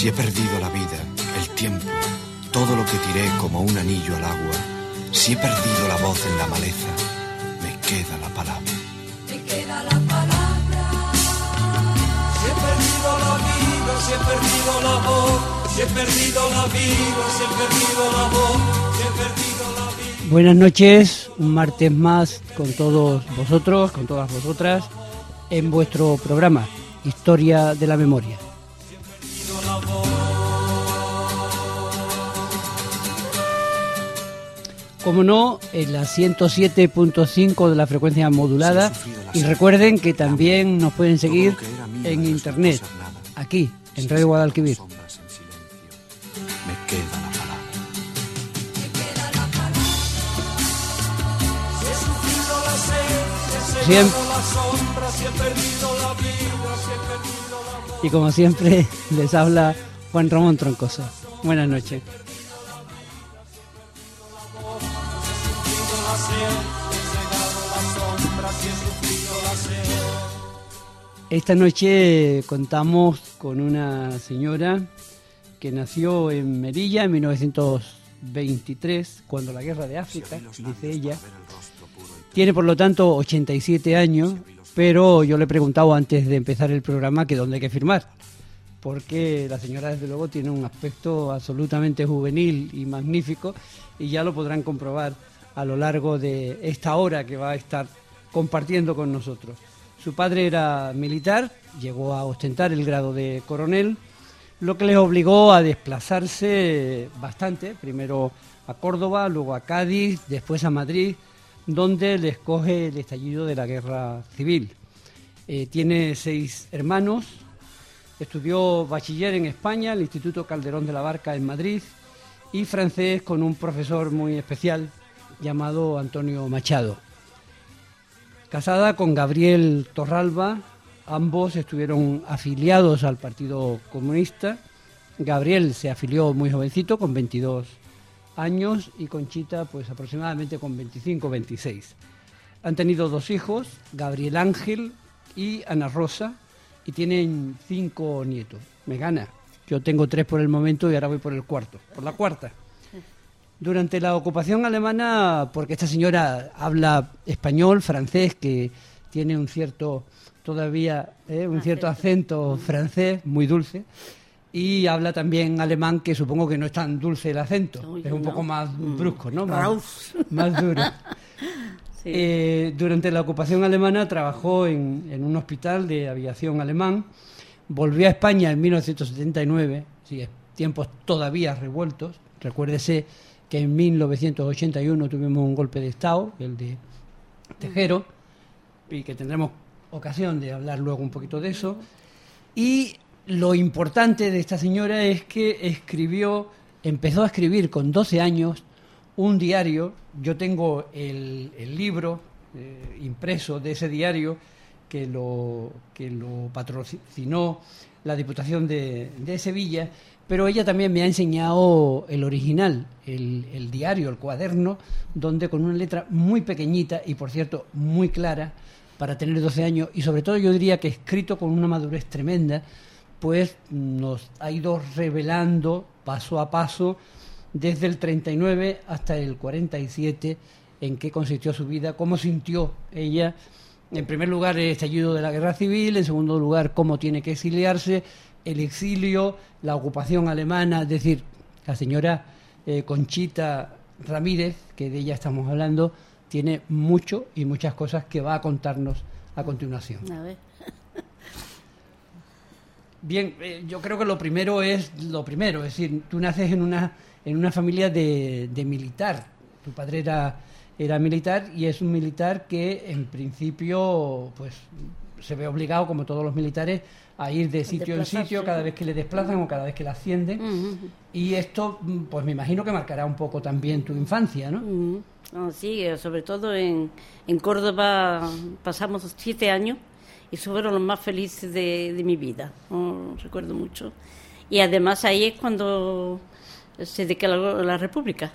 Si he perdido la vida, el tiempo, todo lo que tiré como un anillo al agua, si he perdido la voz en la maleza, me queda la palabra. Me queda la palabra. Si he perdido la vida, si he perdido la voz, si he perdido la vida, si he perdido la voz, si he perdido la vida. Buenas noches, un martes más con todos vosotros, con todas vosotras, en vuestro programa Historia de la Memoria. Como no, en la 107.5 de la frecuencia modulada. Y recuerden que también nos pueden seguir en internet, aquí, en Radio Guadalquivir. Y como siempre, les habla Juan Ramón Troncoso. Buenas noches. Esta noche contamos con una señora que nació en Merilla en 1923, cuando la guerra de África, dice ella. Tiene por lo tanto 87 años, pero yo le he preguntado antes de empezar el programa que dónde hay que firmar, porque la señora desde luego tiene un aspecto absolutamente juvenil y magnífico y ya lo podrán comprobar a lo largo de esta hora que va a estar compartiendo con nosotros. Su padre era militar, llegó a ostentar el grado de coronel, lo que les obligó a desplazarse bastante, primero a Córdoba, luego a Cádiz, después a Madrid, donde les coge el estallido de la guerra civil. Eh, tiene seis hermanos, estudió bachiller en España, el Instituto Calderón de la Barca en Madrid, y francés con un profesor muy especial llamado Antonio Machado. Casada con Gabriel Torralba, ambos estuvieron afiliados al Partido Comunista. Gabriel se afilió muy jovencito, con 22 años, y Conchita, pues aproximadamente con 25 26. Han tenido dos hijos, Gabriel Ángel y Ana Rosa, y tienen cinco nietos. Me gana. Yo tengo tres por el momento y ahora voy por el cuarto, por la cuarta. Durante la ocupación alemana, porque esta señora habla español, francés, que tiene un cierto, todavía, eh, un cierto acento francés muy dulce, y habla también alemán, que supongo que no es tan dulce el acento, es un poco más Mm. brusco, ¿no? Más, más duro. Sí. Eh, durante la ocupación alemana trabajó en, en un hospital de aviación alemán, volvió a España en 1979, sí, tiempos todavía revueltos. Recuérdese que en 1981 tuvimos un golpe de Estado, el de Tejero, y que tendremos ocasión de hablar luego un poquito de eso. Y lo importante de esta señora es que escribió, empezó a escribir con 12 años un diario. Yo tengo el, libro eh, impreso de ese diario que lo, que lo patrocinó la Diputación de Sevilla, pero ella también me ha enseñado el original, el, diario, el cuaderno, donde con una letra muy pequeñita y, por cierto, muy clara, para tener 12 años, y sobre todo yo diría que escrito con una madurez tremenda, pues nos ha ido revelando paso a paso desde el 39 hasta el 47 en qué consistió su vida, cómo sintió ella, en primer lugar el estallido de la guerra civil, en segundo lugar cómo tiene que exiliarse, el exilio, la ocupación alemana, es decir, la señora eh, Conchita Ramírez, que de ella estamos hablando, tiene mucho y muchas cosas que va a contarnos a continuación. A ver. Bien, eh, yo creo que lo primero es lo primero, es decir, tú naces en una, en una familia de, de militar. Tu padre era, era militar y es un militar que en principio pues se ve obligado, como todos los militares, a ir de sitio en sitio cada vez que le desplazan o cada vez que le ascienden. Y esto, mm, pues me imagino que marcará un poco también tu infancia, ¿no? Sí, eh, sobre todo en, en Córdoba pasamos siete años y fueron los más felices de, de mi vida, no recuerdo mucho. Y además ahí es cuando se declaró la República,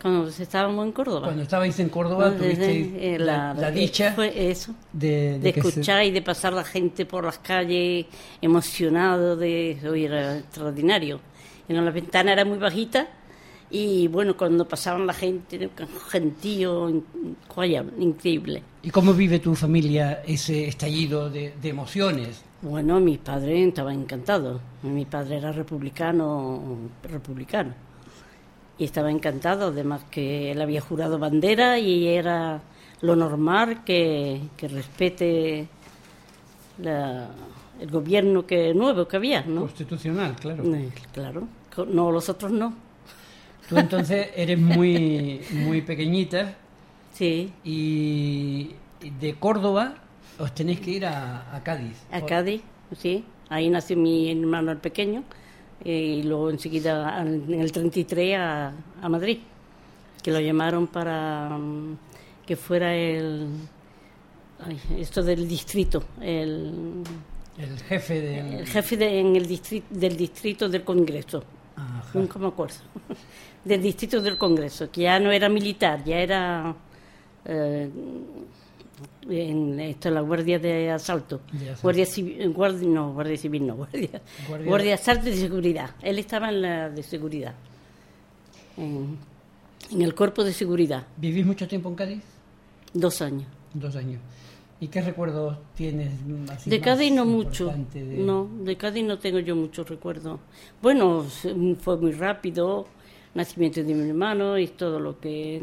cuando estábamos en Córdoba. Cuando estabais en Córdoba Cuando- tuviste eh, la, la dicha fue eso, de, de de que se- escuchar y de pasar la gente por las calles emocionado de hoy era extraordinario en la ventana era muy bajita y bueno cuando pasaban la gente gentío joya, increíble ¿Y cómo vive tu familia ese estallido de, de emociones? bueno mi padre estaba encantado mi padre era republicano republicano y estaba encantado. Además que él había jurado bandera y era lo normal que, que respete la- el gobierno que nuevo que había no Constitucional, claro. Eh, claro. No los otros no. Tú entonces eres muy, muy pequeñita. Sí. Y de Córdoba os tenéis que ir a, a Cádiz. a Cádiz sí. Ahí nació mi hermano el pequeño y luego enseguida en el 33 a, a Madrid que lo llamaron para mm, que fuera el ay, esto del distrito el, El jefe del... el jefe de- en el distrito del distrito del Congreso Ajá. nunca me acuerdo del distrito del Congreso que ya no era militar ya era eh, en esto la guardia de asalto, asalto. guardia civil guardia, no guardia civil no guardia Guardia- guardia, de asalto y seguridad él estaba en la de seguridad en, en el cuerpo de seguridad ¿Vivís mucho tiempo en Cádiz? dos años Dos años. ¿Y qué recuerdos tienes así de Cádiz no mucho de- no de Cádiz no tengo yo muchos recuerdos bueno fue muy rápido nacimiento de mi hermano y todo lo que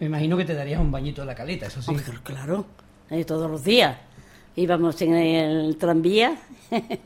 Me imagino que te darías un bañito en la caleta, eso sí. Hombre, claro, eh, todos los días. Íbamos en el tranvía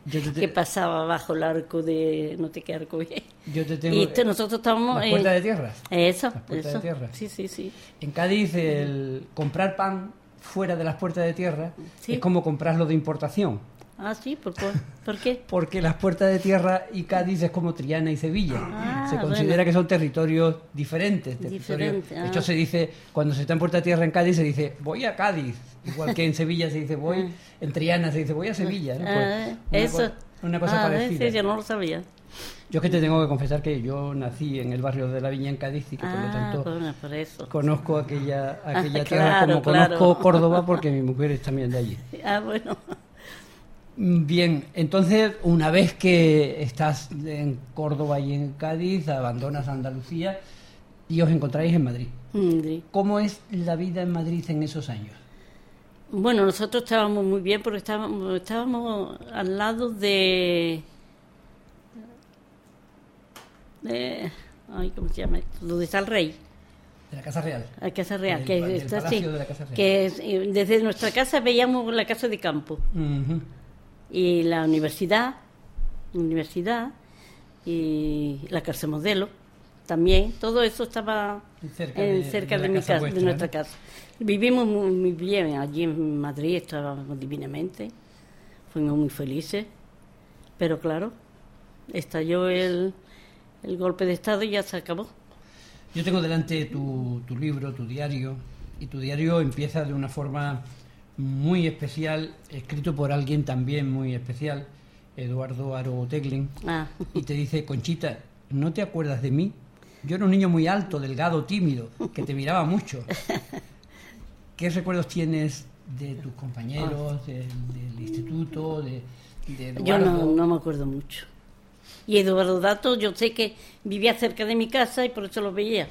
Yo te- que pasaba bajo el arco de, no sé qué arco es. Yo te tengo... Y esto- nosotros estábamos ¿Las en- puertas de tierras? Eso, Las puertas eso. de tierra. Sí, sí, sí. En Cádiz el comprar pan fuera de las puertas de tierra Sí. es como comprarlo de importación. Ah, sí, ¿por, qué? ¿Por qué? Porque las puertas de tierra y Cádiz es como Triana y Sevilla. Ah, se considera bueno. que son territorios diferentes. territorios- Diferente, De ah. hecho, se dice, cuando se está en puerta de tierra en Cádiz, se dice, voy a Cádiz. Igual que en Sevilla se dice, voy, en Triana se dice, voy a Sevilla. ¿no? Pues, Ah, una eso. co- una cosa Ah, parecida. Sí, yo no lo sabía. Yo es que te tengo que confesar que yo nací en el barrio de la Viña en Cádiz y que por lo Ah, tanto bueno, por eso. conozco aquella, aquella Ah, tierra claro, como claro. conozco Córdoba porque mi mujer es también de allí. Ah, bueno. Bien, entonces una vez que estás en Córdoba y en Cádiz, abandonas Andalucía y os encontráis en Madrid. Sí. ¿Cómo es la vida en Madrid en esos años? Bueno, nosotros estábamos muy bien porque estábamos, estábamos al lado de, de- ay, ¿cómo se llama? esto? Donde está el rey, De la Casa Real. la Casa Real, que está Palacio así, de la Casa Real. que es- eh, desde nuestra casa veíamos la casa de campo Ujú. Y la universidad, universidad y la cárcel modelo también, todo eso estaba Cerca en- de- cerca de mi casa casa, vuestra, de nuestra ¿no? casa. Vivimos muy, muy bien allí en Madrid, estábamos divinamente, fuimos muy felices, pero claro, estalló el, el golpe de Estado y ya se acabó. Yo tengo delante tu, tu libro, tu diario, y tu diario empieza de una forma muy especial, escrito por alguien también muy especial, Eduardo Aro Teglin, Ah, y te dice, Conchita, ¿no te acuerdas de mí? Yo era un niño muy alto, delgado, tímido, que te miraba mucho. ¿Qué recuerdos tienes de tus compañeros, de- del instituto, de, de yo no, no me acuerdo mucho. Y Eduardo Dato, yo sé que vivía cerca de mi casa y por eso lo veía.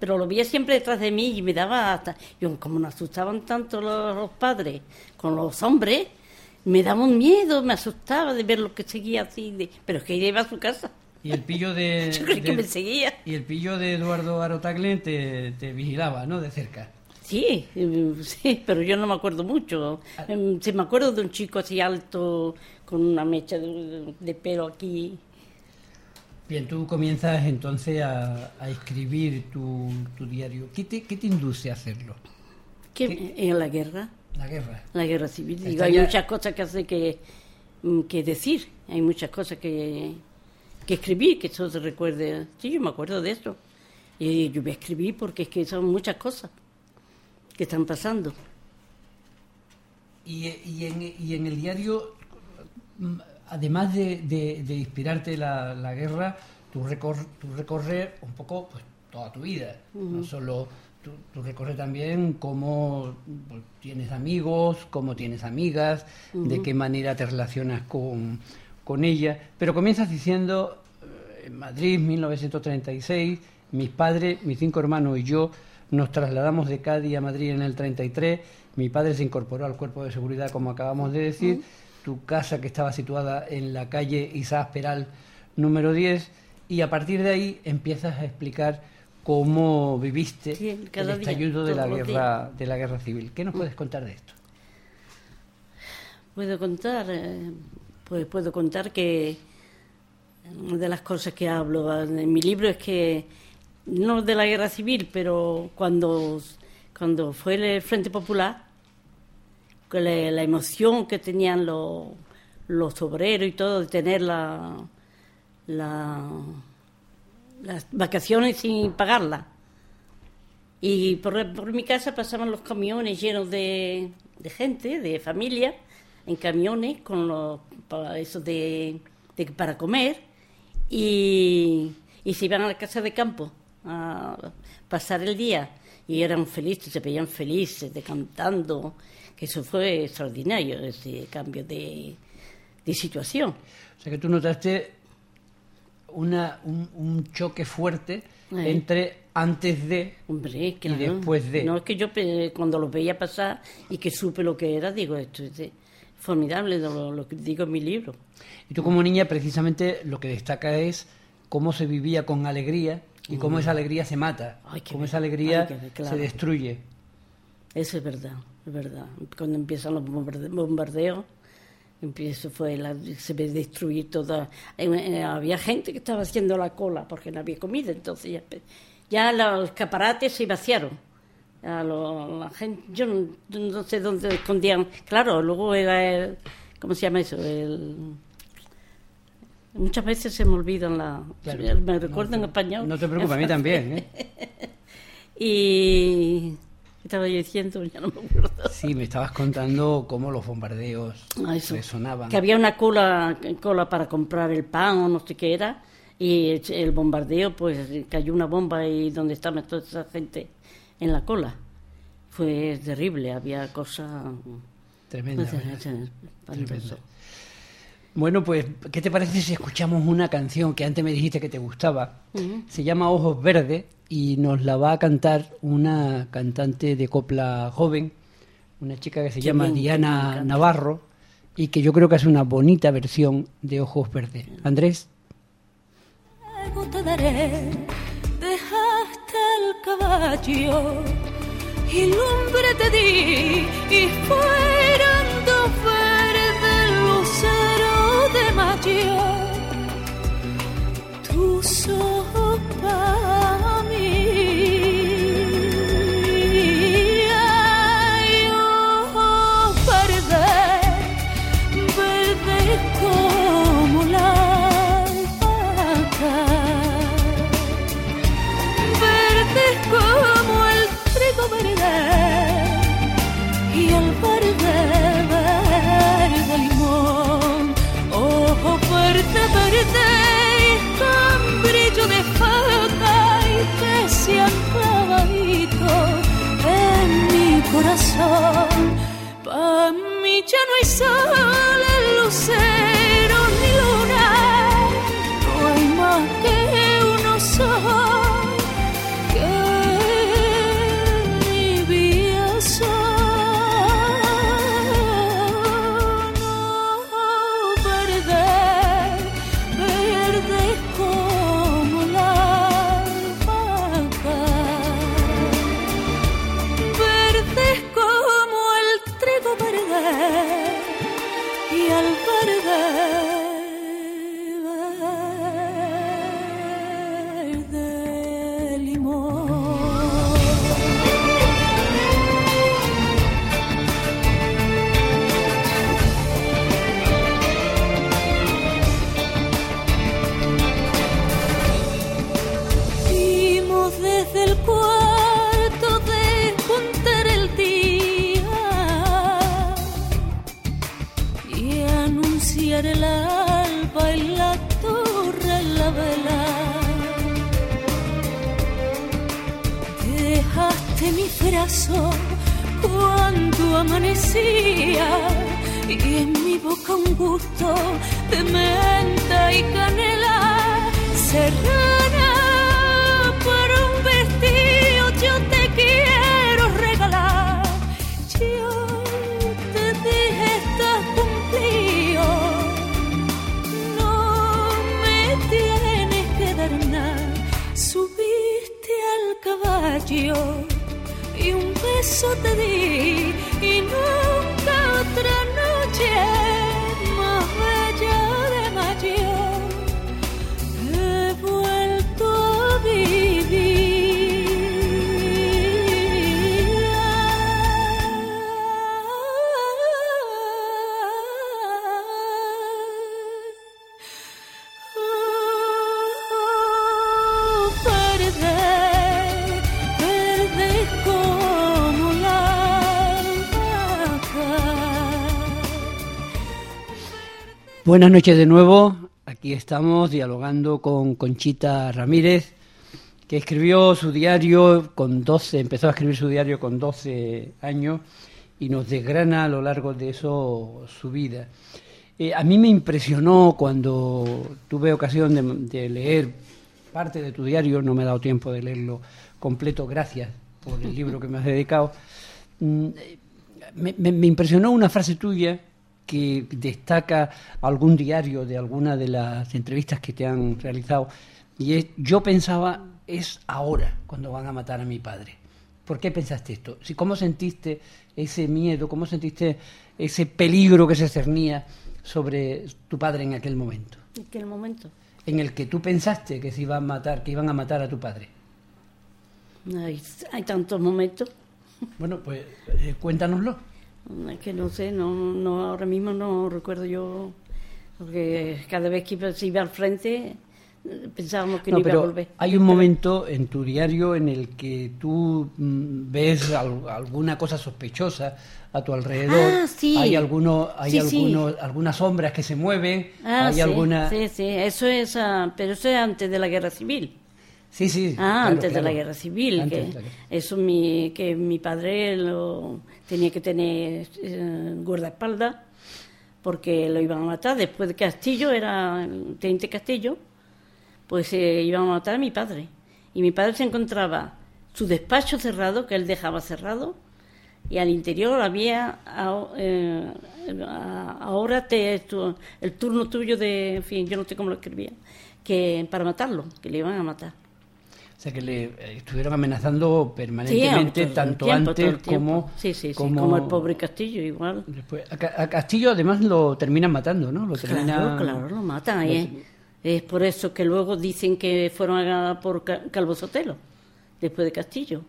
Pero lo veía siempre detrás de mí y me daba hasta... Yo, como nos asustaban tanto los, los padres con los hombres, me daba un miedo, me asustaba de ver lo que seguía así. de- pero es que ella iba a su casa. Y el pillo de... Yo creí que me seguía. Y el pillo de Eduardo Arotagle te, te vigilaba, ¿no? De cerca. Sí, eh, sí, pero yo no me acuerdo mucho. Em, Sí me acuerdo de un chico así alto, con una mecha de, de pelo aquí. Bien, tú comienzas entonces a, a escribir tu, tu diario. ¿Qué te, ¿Qué te induce a hacerlo? que En la guerra, La guerra. la guerra civil. Digo, hay muchas cosas que hace que, mm, que decir, hay muchas cosas que, que escribir, que eso se recuerde. Sí, yo me acuerdo de eso. Y yo voy a escribir porque es que son muchas cosas que están pasando. Y, y en, y en el diario, mm, además de, de- de inspirarte la, la guerra, tú, recor- tú recorres un poco pues, toda tu vida. No solo tú, tú recorres también cómo pues, tienes amigos, cómo tienes amigas, de qué manera te relacionas con, con ellas. Pero comienzas diciendo, eh, en Madrid, 1936, mis padres, mis cinco hermanos y yo nos trasladamos de Cádiz a Madrid en el 33. Mi padre se incorporó al cuerpo de seguridad, como acabamos de decir. Tu casa, que estaba situada en la calle Isaac Peral, número 10. Y a partir de ahí empiezas a explicar cómo viviste Sí, el día, estallido de la, guerra, de la guerra civil. ¿Qué nos puedes contar de esto? Puedo contar, eh, pues puedo contar que una de las cosas que hablo en mi libro es que no de la guerra civil, pero cuando, cuando fue el Frente Popular, la, la emoción que tenían los, los obreros y todo de tener la, la- las vacaciones sin pagarlas. Y por, por mi casa pasaban los camiones llenos de, de gente, de familia, en camiones con los para eso de, de- para comer. Y, y se iban a la casa de campo a pasar el día. Y eran felices, se veían felices, de cantando, que eso fue extraordinario, ese cambio de, de situación. O sea que tú notaste una, un, un choque fuerte Eh. entre antes de Hombre, claro. después de. No, es que yo pe- cuando los veía pasar y que supe lo que era, digo, esto es de- formidable, lo, lo que digo en mi libro. Y tú como niña precisamente lo que destaca es cómo se vivía con alegría y cómo esa alegría se mata, Ay, cómo ver- esa alegría ay, claro. se destruye. Eso es verdad, es verdad. Cuando empiezan los bombarde- bombardeos, empiezo fue la, se ve destruir toda. había gente que estaba haciendo la cola porque no había comida, entonces ya, los escaparates se vaciaron. A lo- la gente, yo no, no sé dónde escondían. Claro, luego era el. ¿Cómo se llama eso? El, muchas veces se me olvidan la. Claro. Me recuerdo en español. No te preocupes, a mí también. ¿eh? Y. ¿Qué estaba yo diciendo? Ya no me acuerdo. Sí, me estabas contando cómo los bombardeos Ah, eso. resonaban. Que había una cola, cola para comprar el pan o no sé qué era, y el, bombardeo, pues cayó una bomba y donde estaba toda esa gente en la cola. Fue terrible, había cosas. Tremenda. pues, espantoso. Tremenda. Bueno, pues, ¿qué te parece si escuchamos una canción que antes me dijiste que te gustaba? Se llama Ojos Verdes y nos la va a cantar una cantante de copla joven, una chica que se llama bien, Diana. Navarro y que yo creo que hace una bonita versión de Ojos Verdes. Andrés, Luego te daré, dejaste el caballo y lumbre te di y fueron dos verdes luceros de mayo. Tus ojos serrana por un vestido yo te quiero regalar. Yo te dije estás cumplido. No me tienes que dar nada. Subiste al caballo y un beso te di Buenas noches de nuevo. Aquí estamos dialogando con Conchita Ramírez, que escribió su diario con 12, empezó a escribir su diario con 12 años y nos desgrana a lo largo de eso su vida. Eh, a mí me impresionó cuando tuve ocasión de, de leer parte de tu diario, no me he dado tiempo de leerlo completo, gracias por el libro que me has dedicado. Mm, me- me impresionó una frase tuya que destaca algún diario de alguna de las entrevistas que te han realizado y es, yo pensaba es ahora cuando van a matar a mi padre. ¿Por qué pensaste esto? Si, ¿Cómo sentiste ese miedo? ¿Cómo sentiste ese peligro que se cernía sobre tu padre en aquel momento? ¿En qué momento? En el que tú pensaste que se iban a matar, que iban a matar a tu padre. Hay, hay tantos momentos Bueno, pues eh, cuéntanoslo. Es que no sé, no, no ahora mismo no recuerdo yo, porque cada vez que iba, se iba al frente pensábamos que no, No, iba a volver. hay un momento en tu diario en el que tú mm, ves al- alguna cosa sospechosa a tu alrededor. Ah, sí. Hay alguno, hay Sí, sí. algunos, algunas sombras que se mueven. Ah, hay sí, alguna. sí, sí, eso es, ah, pero eso es antes de la guerra civil. Sí, sí, Ah, claro, antes de la guerra civil, Antes que de la guerra. eso mi, que mi padre lo tenía que tener eh, guardaespaldas porque lo iban a matar. Después de Castillo, era el teniente Castillo, pues eh, iban a matar a mi padre. Y mi padre se encontraba su despacho cerrado, que él dejaba cerrado, y al interior había eh, ahora el turno tuyo de, en fin, yo no sé cómo lo escribía, que para matarlo, que le iban a matar. O sea, que le eh, estuvieron amenazando permanentemente, todo tanto tiempo, antes como. Sí, sí, sí, como el pobre Castillo, igual. Después, a, Ca- a Castillo, además, lo terminan matando, ¿no? Lo terminan- Claro, claro, lo matan. lo ¿eh? Es por eso que luego dicen que fueron a por Ca- Calvo Sotelo, después de Castillo.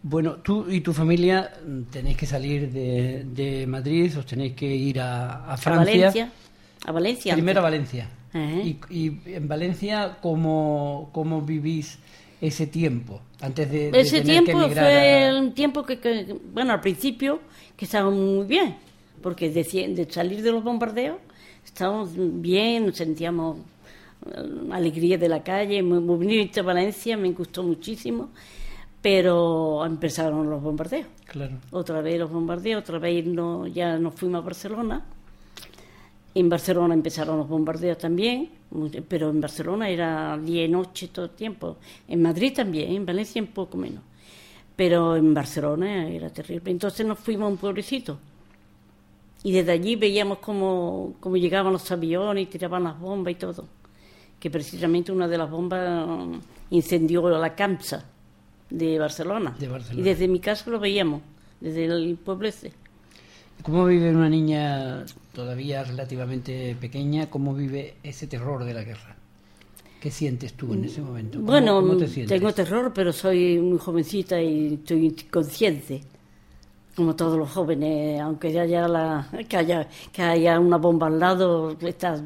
Bueno, tú y tu familia mm, tenéis que salir de, de Madrid, os tenéis que ir a, a A Francia. Valencia. A Valencia. Primero a. Valencia. Y, y en Valencia, ¿cómo, ¿cómo vivís ese tiempo? Antes de, de Ese tener que tiempo emigrar fue a- un tiempo que, que- bueno, al principio, que estábamos muy bien, porque de, salir de los bombardeos, estábamos bien, nos sentíamos eh, alegría de la calle, muy, muy bonito Valencia, me gustó muchísimo, pero empezaron los bombardeos. Claro. Otra vez los bombardeos, otra vez no, ya nos fuimos a Barcelona. En Barcelona empezaron los bombardeos también, pero en Barcelona era día y noche todo el tiempo. En Madrid también, en Valencia un poco menos. Pero en Barcelona era terrible. Entonces nos fuimos a un pueblecito. Y desde allí veíamos cómo, cómo llegaban los aviones y tiraban las bombas y todo. Que precisamente una de las bombas mm, incendió la Camsa de Barcelona. De Barcelona. Y desde mi casa lo veíamos, desde el pueblo ese. ¿Cómo vive una niña todavía relativamente pequeña? ¿Cómo vive ese terror de la guerra? ¿Qué sientes tú en ese momento? ¿Cómo- Bueno, ¿cómo te sientes? tengo terror, pero soy muy jovencita y estoy consciente, como todos los jóvenes, aunque haya, la, que haya, que haya una bomba al lado, estás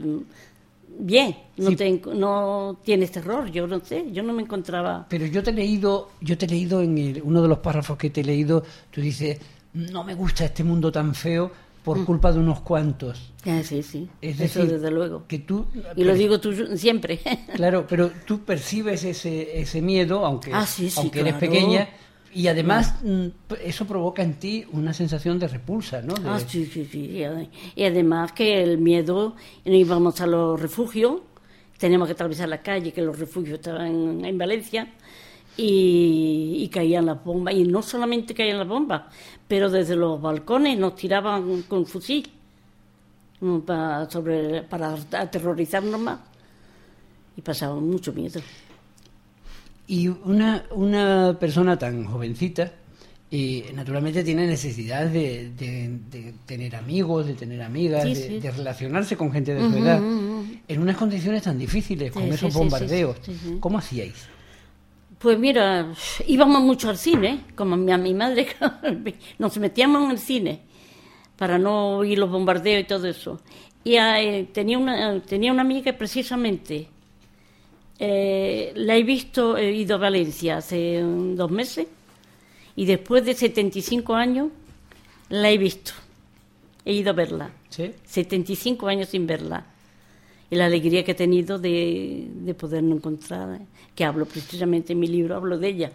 bien, no, Sí. te- no tienes terror, yo no sé, yo no me encontraba... Pero yo te he leído, yo te he leído en el- uno de los párrafos que te he leído, tú dices, no me gusta este mundo tan feo por culpa de unos cuantos. Ah, sí, sí, Es eso decir, desde luego. que tú... Y lo digo tú siempre. Claro, pero tú percibes ese, ese miedo, aunque, Ah, sí, sí, aunque eres pequeña, Y además mm, eso provoca en ti una sensación de repulsa, ¿no? De- Ah, sí, sí, sí. Y ade- Y además que el miedo, no íbamos a los refugios, teníamos que atravesar la calle, que los refugios estaban en, en Valencia, y, y caían las bombas. Y no solamente caían las bombas, pero desde los balcones nos tiraban con fusil para, sobre, para aterrorizarnos más. Y pasábamos mucho miedo. Y una, una persona tan jovencita, eh, naturalmente tiene necesidad de, de- de tener amigos, de tener amigas, Sí, de, sí. de relacionarse con gente de su edad, en unas condiciones tan difíciles, con Sí, esos sí, sí, bombardeos. ¿Cómo hacíais? Pues mira, íbamos mucho al cine, como a mi, madre, nos metíamos en el cine para no oír los bombardeos y todo eso. Y eh, tenía, una, tenía una amiga que precisamente eh, la he visto, he ido a Valencia hace dos meses y después de 75 años la he visto, he ido a verla. ¿Sí? 75 años sin verla. Y la alegría que he tenido de, de podernos encontrar, ¿eh? que hablo precisamente en mi libro, hablo de ella.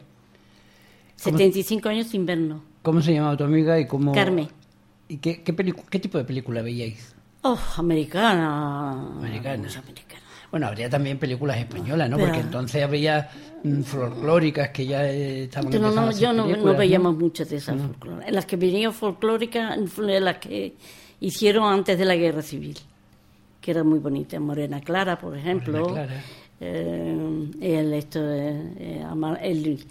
¿Cómo- 75 años sin vernos. ¿Cómo se llamaba tu amiga y cómo... Carmen. ¿Y qué, qué, qué tipo de película veíais? Oh, americana. Americana. Bueno, habría también películas españolas, ¿no? Pero- Porque entonces había mm, folclóricas que ya eh, estaban no, no, yo no, no veíamos muchas de esas folclóricas. En las que venían folclóricas, las que hicieron antes de la guerra civil, que eran muy bonitas. Morena Clara, por ejemplo. Clara. Eh, el, esto, eh, eh, el,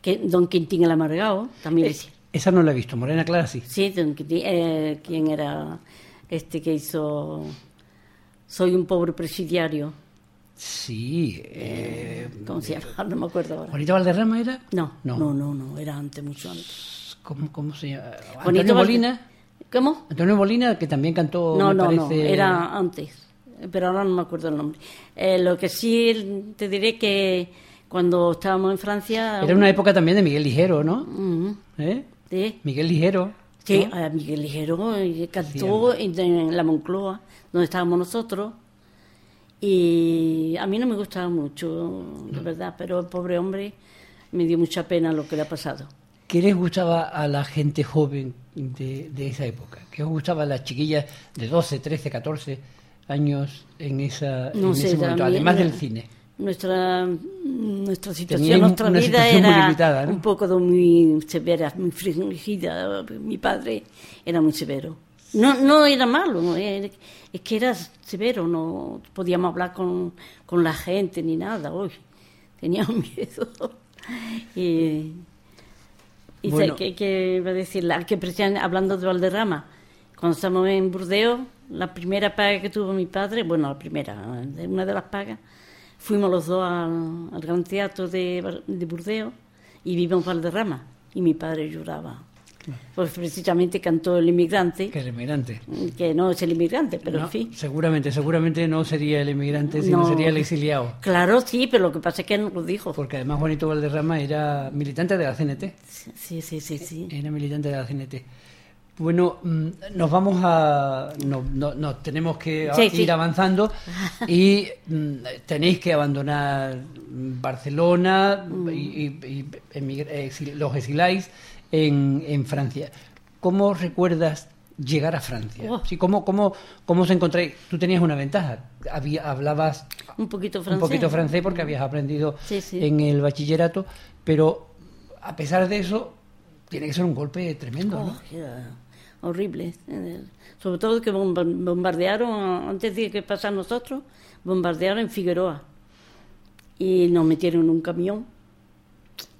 que, Don Quintín el Amargado, también Eh, decía. esa no la he visto, Morena Clara sí. Sí, Don Quintín, eh, ¿quién era este que hizo Soy un pobre presidiario? Sí. eh, ¿Cómo se llama? No me acuerdo ahora. ¿Juanito Valderrama era? No, No. no, no, no, era antes, mucho antes. ¿Cómo, cómo se llama? Juanito Antonio Molina. ¿Cómo? Antonio Molina, que también cantó, No, me no, no, era antes, pero ahora no me acuerdo el nombre. Eh, lo que sí te diré que cuando estábamos en Francia... Era una época también de Miguel Ligero, ¿no? Ujú, ¿Eh? sí, Miguel Ligero. sí, ¿no? a Miguel Ligero eh, cantó en, en la Moncloa, donde estábamos nosotros, y a mí no me gustaba mucho, de verdad, pero el pobre hombre me dio mucha pena lo que le ha pasado. ¿Qué les gustaba a la gente joven de, de esa época? ¿Qué os gustaba a las chiquillas de 12, 13, 14 años en, esa, No en sé, ese momento, además del cine? Nuestra, nuestra situación, nuestra una vida situación era limitada, ¿no? un poco de muy severa, muy fringida. Mi padre era muy severo. No, no era malo, era- es que era severo, no podíamos hablar con, con la gente ni nada. Uy, teníamos miedo. y y Bueno. sé que, que iba a decir, la- que hablando de Valderrama, cuando estamos en Burdeos, la primera paga que tuvo mi padre, bueno, la primera, de- una de las pagas, fuimos los dos al, al Gran Teatro de, de Burdeos y vimos Valderrama. Y mi padre lloraba. Pues precisamente cantó El Inmigrante, Que el inmigrante. que no es el inmigrante, pero No, en fin. Seguramente, seguramente no sería el inmigrante, sino No. sería el exiliado. Claro, sí, pero lo que pasa es que no lo dijo. Porque además Juanito Valderrama era militante de la CNT. Sí, sí, sí, sí. Era militante de la CNT. Bueno, mm, nos vamos a. No, no- tenemos que Sí, ir sí. avanzando y mm, tenéis que abandonar Barcelona Mm. y, y- y los exiláis en, en Francia. ¿Cómo recuerdas llegar a Francia? Oh. Sí, ¿cómo, cómo, ¿Cómo os encontráis? Tú tenías una ventaja. Había, hablabas Un poquito un francés. poquito francés porque habías aprendido Sí, sí. en el bachillerato, pero a pesar de eso, tiene que ser un golpe tremendo, ¿no? Oh, era horrible. Sobre todo que bomba- bombardearon, antes de que pasara nosotros, bombardearon en Figueroa. Y nos metieron en un camión.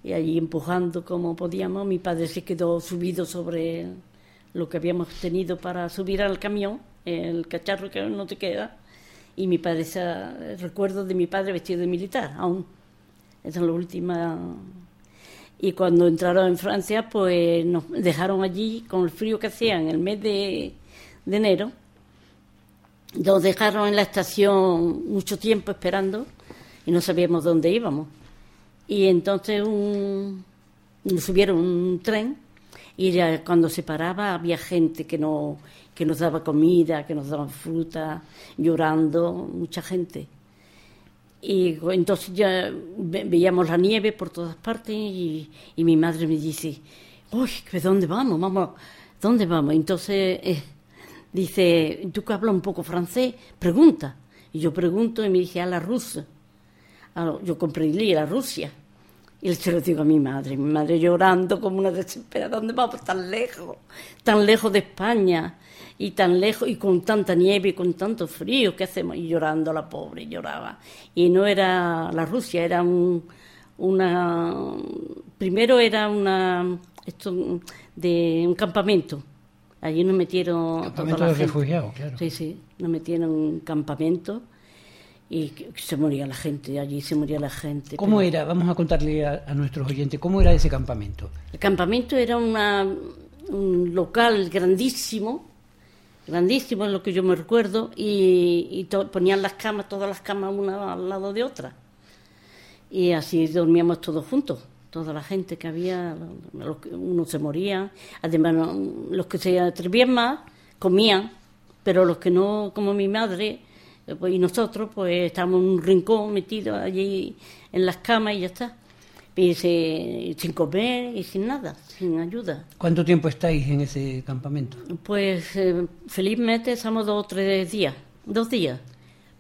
Y allí empujando como podíamos, mi padre se quedó subido sobre lo que habíamos tenido para subir al camión, el cacharro que no te queda. Y mi padre, recuerdo de mi padre vestido de militar, aún. Esa es la última y cuando entraron en Francia, pues nos dejaron allí con el frío que hacía en el mes de, de enero. Nos dejaron en la estación mucho tiempo esperando y no sabíamos dónde íbamos. Y entonces un, subieron un tren y ya cuando se paraba había gente que, no, que nos daba comida, que nos daba fruta, llorando, mucha gente. Y entonces ya ve- veíamos la nieve por todas partes y, y mi madre me dice, uy, ¿que ¿dónde vamos? Vamos, ¿dónde vamos? Entonces eh, dice, tú que hablas un poco francés, pregunta. Y yo pregunto y me dice, a la rusa. Yo comprendí la Rusia. Y se lo digo a mi madre, mi madre llorando como una desesperada, ¿dónde vamos tan lejos? Tan lejos de España y tan lejos y con tanta nieve y con tanto frío, ¿qué hacemos? Y llorando la pobre, lloraba. Y no era la Rusia, era un, una... Primero era una... Esto, de un campamento. Allí nos metieron... a toda Campamento la de refugiados, claro. Sí, sí, nos metieron en un campamento y se moría la gente, allí se moría la gente. ¿Cómo pero- era? Vamos a contarle a, a nuestros oyentes, ¿cómo era ese campamento? El campamento era una, un local grandísimo, grandísimo es lo que yo me recuerdo, y, y to- ponían las camas, todas las camas una al lado de otra. Y así dormíamos todos juntos, toda la gente que había, los unos se morían, además los que se atrevían más comían, pero los que no, como mi madre pues, y nosotros, pues estábamos en un rincón metidos allí en las camas y ya está. Y se- sin comer y sin nada, sin ayuda. ¿Cuánto tiempo estáis en ese campamento? Pues eh, felizmente estamos dos o tres días, dos días,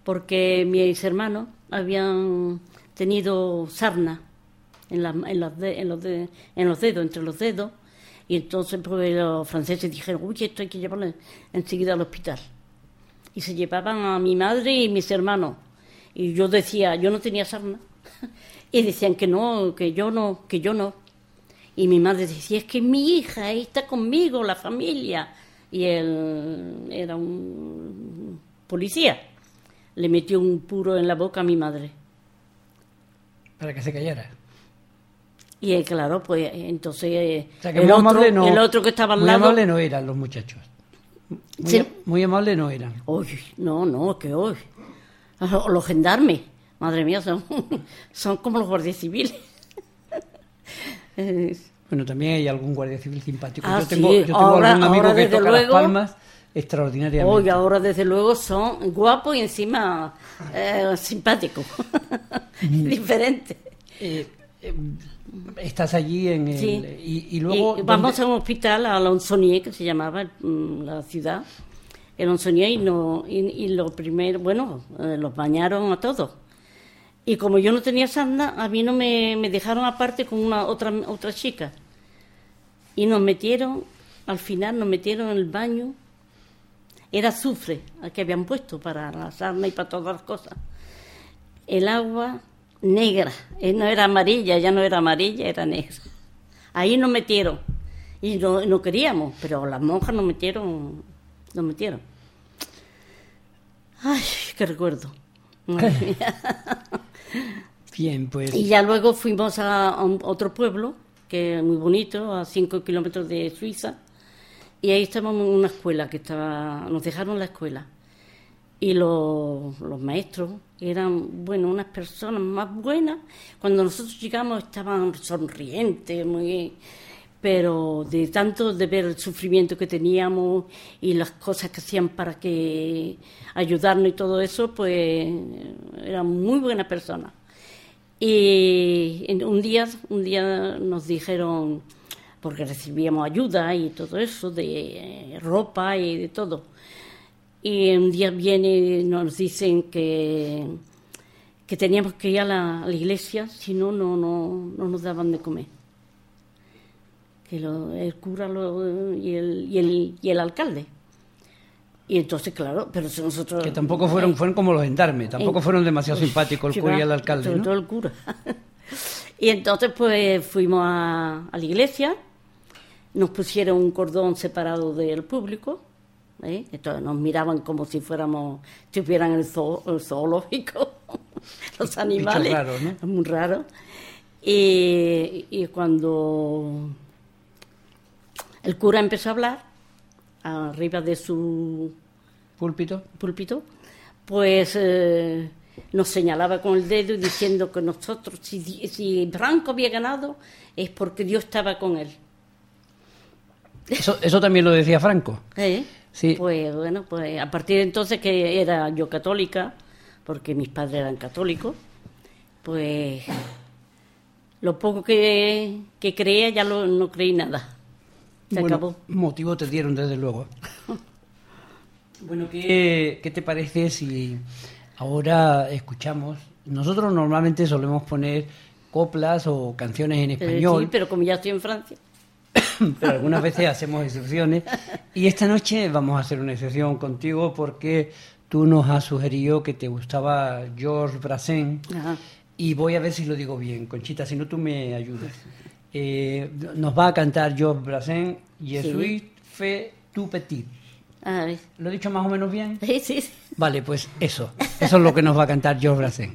porque mis hermanos habían tenido sarna en, la- en las de- en los de- en los dedos, entre los dedos, y entonces pues, los franceses dijeron, uy, esto hay que llevarlo enseguida al hospital. Y se llevaban a mi madre y mis hermanos. Y yo decía, yo no tenía sarna. Y decían que no, que yo no, que yo no. Y mi madre decía, es que mi hija ahí está conmigo, la familia. Y él era un policía. Le metió un puro en la boca a mi madre. Para que se callara. Y eh, claro, pues entonces O sea, el, otro, no, el otro que estaba al muy lado... amable no eran los muchachos. Muy, Sí. muy amables no eran. Uy, no, no, que hoy. Los gendarmes, madre mía, son, son como los guardias civiles. Bueno, también hay algún guardia civil simpático. Ah, yo tengo, sí. yo tengo Ahora- algún amigo ahora, que toca luego- las palmas extraordinariamente. Hoy ahora desde luego son guapos y encima eh, simpáticos. Diferentes. Eh, eh, estás allí en el... Sí. Y, y luego... Y vamos ¿dónde- a un hospital, a Lonsonier, que se llamaba mm, la ciudad, el Lonsonier, y, no, y, y lo primero, bueno, eh, los bañaron a todos. Y como yo no tenía sarna, a mí no me, me dejaron aparte con una otra, otra chica. Y nos metieron, al final nos metieron en el baño, era azufre al que habían puesto para la sarna y para todas las cosas. El agua negra, eh, no era amarilla, ya no era amarilla, era negra. Ahí nos metieron. Y no, no queríamos, pero las monjas nos metieron, nos metieron. Ay, qué recuerdo. Bien, pues... Y ya luego fuimos a, otro pueblo, que es muy bonito, a cinco kilómetros de Suiza, y ahí estábamos en una escuela, que estaba, nos dejaron la escuela. Y los, los maestros eran, bueno, unas personas más buenas. Cuando nosotros llegamos estaban sonrientes, muy... Pero de tanto de ver el sufrimiento que teníamos y las cosas que hacían para que ayudarnos y todo eso, pues eran muy buenas personas. Y un día, un día nos dijeron, porque recibíamos ayuda y todo eso, de ropa y de todo. Y un día viene y nos dicen que, que teníamos que ir a la, a la iglesia, si no, no, no, no nos daban de comer. Que lo- el cura lo- y, el, y, el, y el alcalde. Y entonces, claro, pero si nosotros... Que tampoco fueron, fueron como los gendarmes, tampoco Eh, fueron demasiado pues, simpáticos el cura y el alcalde, Sobre ¿no? todo el cura. y entonces, pues fuimos a, a la iglesia, nos pusieron un cordón separado del público, ¿eh? entonces nos miraban como si fuéramos, si estuvieran en el, zoo- el zoológico, los animales. raros, ¿no? Muy raro. Y, y cuando el cura empezó a hablar, arriba de su Púlpito. púlpito, pues eh, nos señalaba con el dedo diciendo que nosotros, si, si Franco había ganado, es porque Dios estaba con él. Eso, eso también lo decía Franco. ¿Eh? Sí. Pues bueno, pues a partir de entonces que era yo católica, porque mis padres eran católicos, pues lo poco que, que creía ya lo- no creí nada. Se Bueno, acabó. motivo te dieron, desde luego. bueno, ¿qué, ¿qué te parece si ahora escuchamos? Nosotros normalmente solemos poner coplas o canciones en Pero español, sí, pero como ya estoy en Francia. pero algunas veces hacemos excepciones. Y esta noche vamos a hacer una excepción contigo porque tú nos has sugerido que te gustaba Georges Brassens. Y voy a ver si lo digo bien, Conchita, si no tú me ayudas. Eh, nos va a cantar Georges Brassens, Je Sí. fait tout petit. Ah. ¿Lo he dicho más o menos bien? Sí, sí. Vale, pues eso. Eso es lo que nos va a cantar Georges Brassens.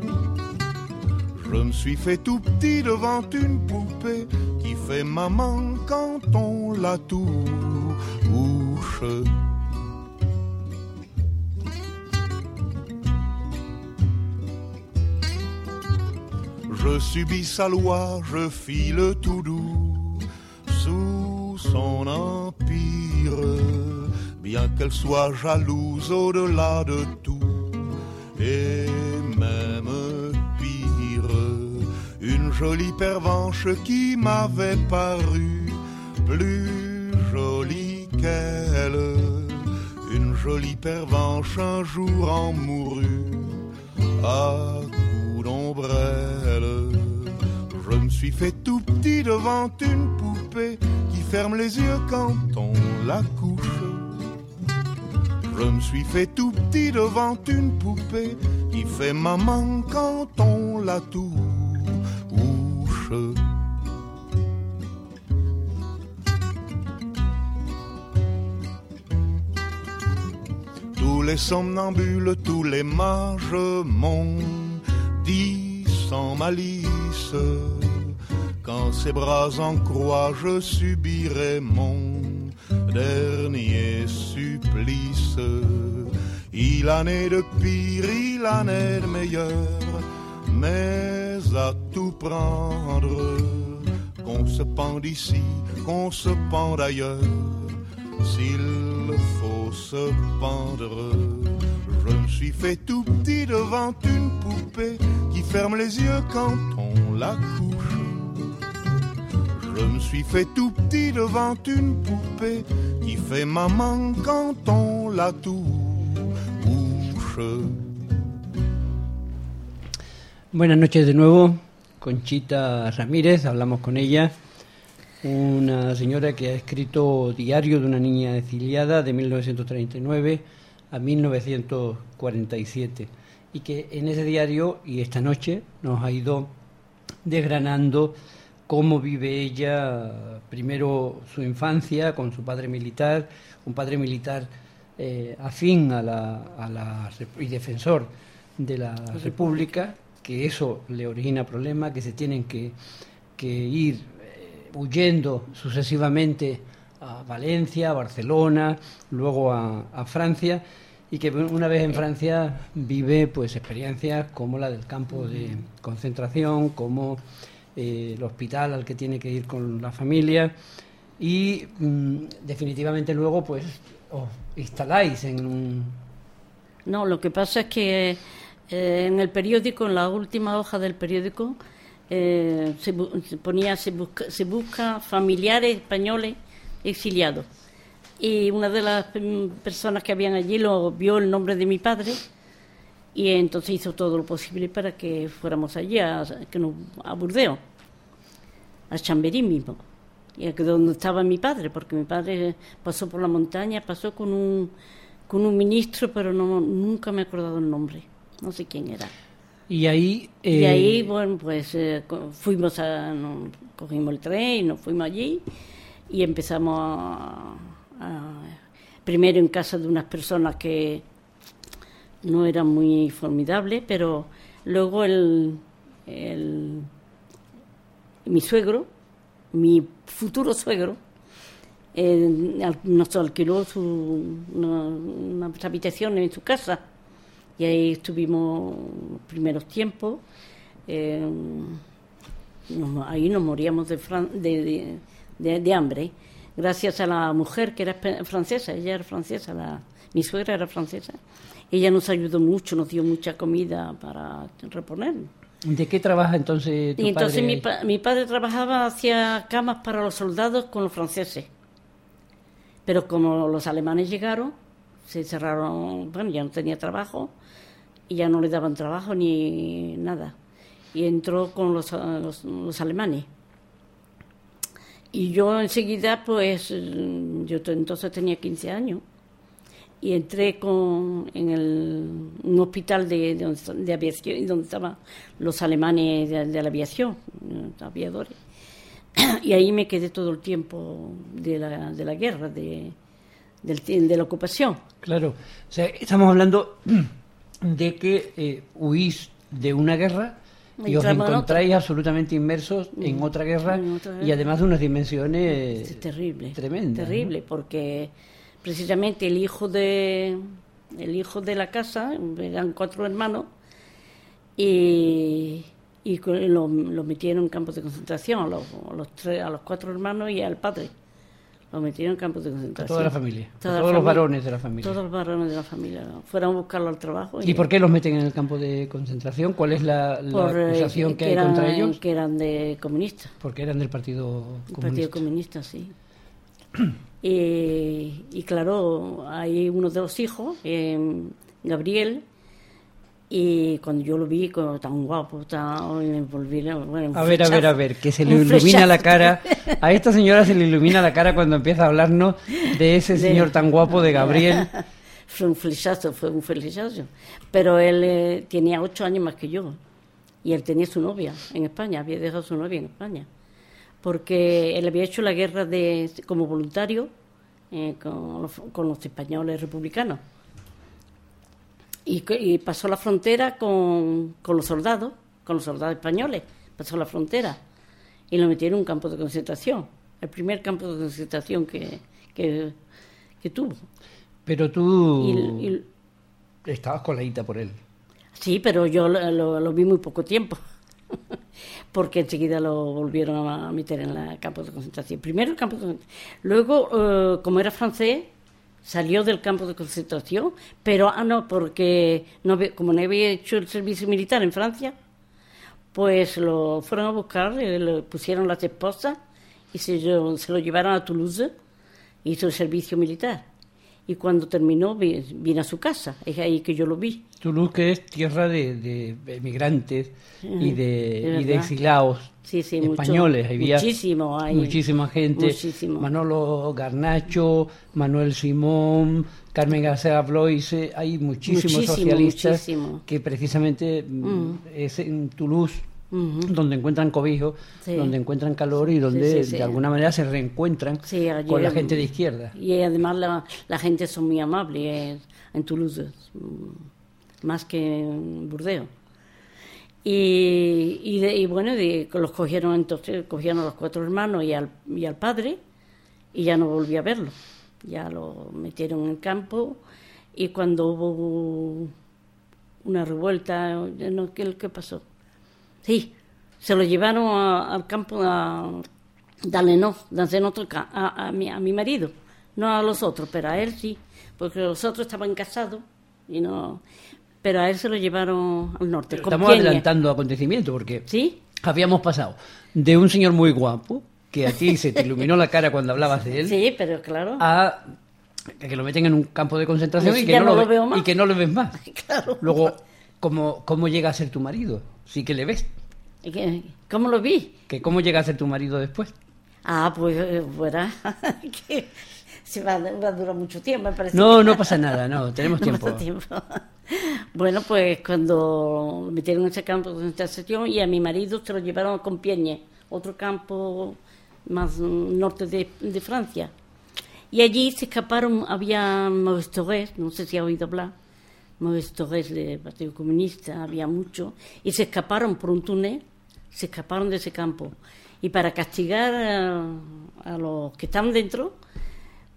Je me suis fait tout petit devant une poupée qui fait maman quand on la touche. Je subis sa loi, je file tout doux sous son empire, bien qu'elle soit jalouse au-delà de tout, jolie pervenche qui m'avait paru plus jolie qu'elle, une jolie pervenche un jour en mourut à coups d'ombrelle. Je me suis fait tout petit devant une poupée qui ferme les yeux quand on la couche. Je me suis fait tout petit devant une poupée qui fait maman quand on la touche. Tous les somnambules, tous les mages m'ont dit sans malice Quand ses bras en croix, je subirai mon dernier supplice. Il en est de pire, il en est de meilleur, mais à tout prendre, qu'on se pende ici, qu'on se pende ailleurs, s'il faut se pendre. Je me suis fait tout petit devant une poupée qui ferme les yeux quand on la couche. Je me suis fait tout petit devant une poupée qui fait maman quand on la touche. Buenas noches de nuevo, Conchita Ramírez, hablamos con ella, una señora que ha escrito Diario de una niña exiliada de 1939 a 1947 y que en ese diario y esta noche nos ha ido desgranando cómo vive ella primero su infancia con su padre militar, un padre militar eh, afín a la, a la y defensor de la República, que eso le origina problemas, que se tienen que, ir eh, huyendo sucesivamente a Valencia, a Barcelona, luego a, a Francia, y que una vez en Francia vive pues experiencias como la del campo de concentración, como eh, el hospital al que tiene que ir con la familia y mm, definitivamente luego pues os instaláis en un No, lo que pasa es que eh, en el periódico, en la última hoja del periódico, eh, se, ponía se busca, familiares españoles exiliados. Y una de las mm, personas que habían allí lo vio el nombre de mi padre y entonces hizo todo lo posible para que fuéramos allí a, Burdeos, a Chamberí mismo, y a donde estaba mi padre, porque mi padre pasó por la montaña, pasó con un con un ministro, pero no nunca me he acordado el nombre, no sé quién era. y ahí Y eh, ahí, bueno, pues eh, fuimos a, no- cogimos el tren y nos fuimos allí y empezamos a, a- primero en casa de unas personas que no eran muy formidables, pero luego el, el- mi suegro, mi futuro suegro, eh, nos alquiló su, una, unas habitaciones en su casa y ahí estuvimos los primeros tiempos. eh, nos- ahí nos moríamos de, fran- de, de- hambre, gracias a la mujer que era francesa, ella era francesa, la, mi suegra era francesa. Ella nos ayudó mucho, nos dio mucha comida para reponer. ¿de qué trabaja entonces tu Y entonces padre mi, pa- mi padre trabajaba, hacía camas para los soldados con los franceses. Pero como los alemanes llegaron, se cerraron, bueno, ya no tenía trabajo y ya no le daban trabajo ni nada. Y entró con los, los- los alemanes. Y yo enseguida, pues, eh, yo entonces tenía 15 años y entré con, en el, un hospital de, de, de aviación, donde estaban los alemanes de, la aviación, eh, aviadores. Y ahí me quedé todo el tiempo de la, de la guerra, de, de la ocupación. Claro, o sea, estamos hablando de que eh, huís de una guerra y os encontráis absolutamente inmersos en otra guerra en otra y además de unas dimensiones Es terrible. tremendas. ¿no? Terrible, porque precisamente el hijo de el hijo de la casa, eran cuatro hermanos, y, y co- lo, lo metieron en campos de concentración, a los, a los tres, a los cuatro hermanos y al padre. Lo metieron en campos de A concentración. toda la familia, a la todos los familia. varones de la familia. Todos los varones de la familia. Fueron a buscarlo al trabajo. ¿Y por qué los meten en el campo de concentración? ¿Cuál es la, la por, eh, acusación que, hay eran, contra ellos? Que eran de comunistas. Porque eran del Partido El Comunista. Partido Comunista, sí. y, y claro, hay uno de los hijos, eh, Gabriel, y cuando yo lo vi como tan guapo, tan, volví, bueno, A ver, a ver, a ver, que se le ilumina la cara. A esta señora se le ilumina la cara cuando empieza a hablarnos de ese De- señor tan guapo de Gabriel. fue un flechazo, fue un flechazo. Pero él eh, tenía ocho años más que yo. Y él tenía su novia en España, había dejado su novia en España. Porque él había hecho la guerra de, como voluntario eh, con, los, con los españoles republicanos. Y, pasó la frontera con, con los soldados, con los soldados españoles. Pasó la frontera. Y lo metieron en un campo de concentración. El primer campo de concentración que, que, que tuvo. Pero tú Y- y- estabas coladita por él. Sí, pero yo lo, lo- lo vi muy poco tiempo, porque enseguida lo volvieron a meter en el campo de concentración. Primero el campo de concentración. Luego, eh, como era francés, salió del campo de concentración, pero ah, no, porque no, como no había hecho el servicio militar en Francia, pues lo fueron a buscar, eh, le pusieron las esposas y se, lo- se lo llevaron a Toulouse, hizo el servicio militar. Y cuando terminó, vi- vino a su casa, es ahí que yo lo vi. Toulouse, que es tierra de, de emigrantes y de, de y de exilados Sí, sí, mucho- españoles. Había muchísimo hay. muchísima gente. Muchísimo. Manolo Garnacho, Manuel Simón, Carmen García Bloise. Hay muchísimos Muchísimo, socialistas muchísimo. que precisamente mm, es en Toulouse donde encuentran cobijo, Sí. donde encuentran calor y donde sí, sí. de alguna manera se reencuentran allí- con la gente de izquierda. Y además la, la gente son muy amables eh, en Toulouse, mm, más que en Burdeos. Y, y, de- y bueno, de- los cogieron entonces, cogieron a los cuatro hermanos y al, y al padre y ya no volví a verlo. Ya lo metieron en el campo y cuando hubo una revuelta, no, ¿qué, pasó? Sí, se lo llevaron a- al campo a darle no, a mi, a mi marido, no a los otros, pero a él sí, porque los otros estaban casados y no, pero a él se lo llevaron al norte. con Estamos Kenia. adelantando acontecimientos porque ¿Sí? habíamos pasado de un señor muy guapo, que a ti se te iluminó la cara cuando hablabas de él, Sí, pero claro. a que lo meten en un campo de concentración Pues y que, no no lo, y que no lo ves más. Claro. Luego, ¿cómo, ¿cómo llega a ser tu marido? Sí que le ves. ¿Cómo lo vi? que ¿Cómo llega a ser tu marido después? Ah, pues eh, que se va, va a durar mucho tiempo, me parece. No, no pasa nada, no, tenemos No tiempo. pasa tiempo. Bueno, pues cuando metieron en ese campo de concentración y a mi marido se lo llevaron a Compiègne, otro campo más norte de, de Francia. Y allí se escaparon, había Maurice Torres, no sé si ha oído hablar, Maurice Torres del Partido Comunista, había mucho, y se escaparon por un túnel, se escaparon de ese campo. Y para castigar a, a los que estaban dentro,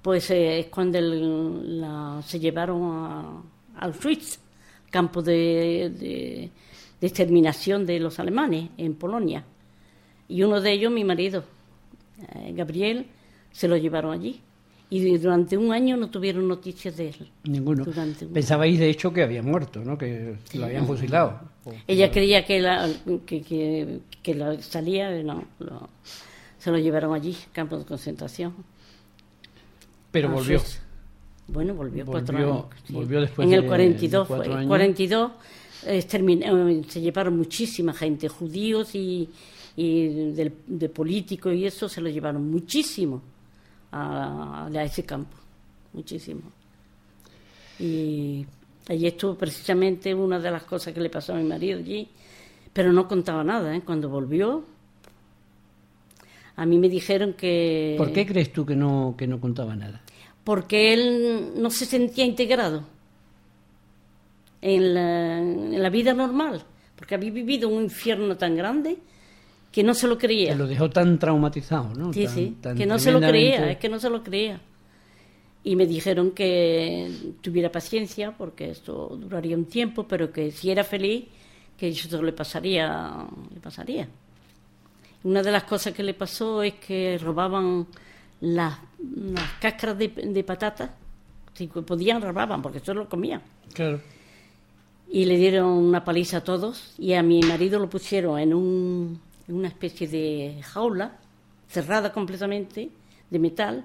pues eh, es cuando el- la- se llevaron a, al Auschwitz, campo de, de- de exterminación de los alemanes en Polonia. Y uno de ellos, mi marido, eh, Gabriel, se lo llevaron allí. Y durante un año no tuvieron noticias de él. Ninguno. Un- Pensabais, de hecho, que había muerto, ¿no? Que lo habían fusilado. Ella creía que, la, que, que, que la salía, no, lo- se lo llevaron allí, campo de concentración. Pero volvió. Bueno, volvió, cuatro Volvió- años. sí. volvió después En el de 42 cuatro fue. años. 42 eh, se llevaron muchísima gente, judíos y, y del- de políticos y eso se lo llevaron muchísimo a, a ese campo, muchísimo. Y allí estuvo precisamente una de las cosas que le pasó a mi marido allí, pero no contaba nada, ¿eh? Cuando volvió, a mí me dijeron que ¿Por qué crees tú que no, que no contaba nada? Porque él no se sentía integrado en la, en la vida normal, porque había vivido un infierno tan grande que no se lo creía. Te lo dejó tan traumatizado, ¿no? Sí, Tan- sí, tan que no se lo creía, es que no se lo creía. Y me dijeron que tuviera paciencia, porque esto duraría un tiempo, pero que si era feliz, que eso le pasaría, le pasaría. Una de las cosas que le pasó es que robaban las, las cáscaras de, de patata, si podían robaban, porque eso lo comían. Claro. Y le dieron una paliza a todos y a mi marido lo pusieron en, un, en una especie de jaula cerrada completamente de metal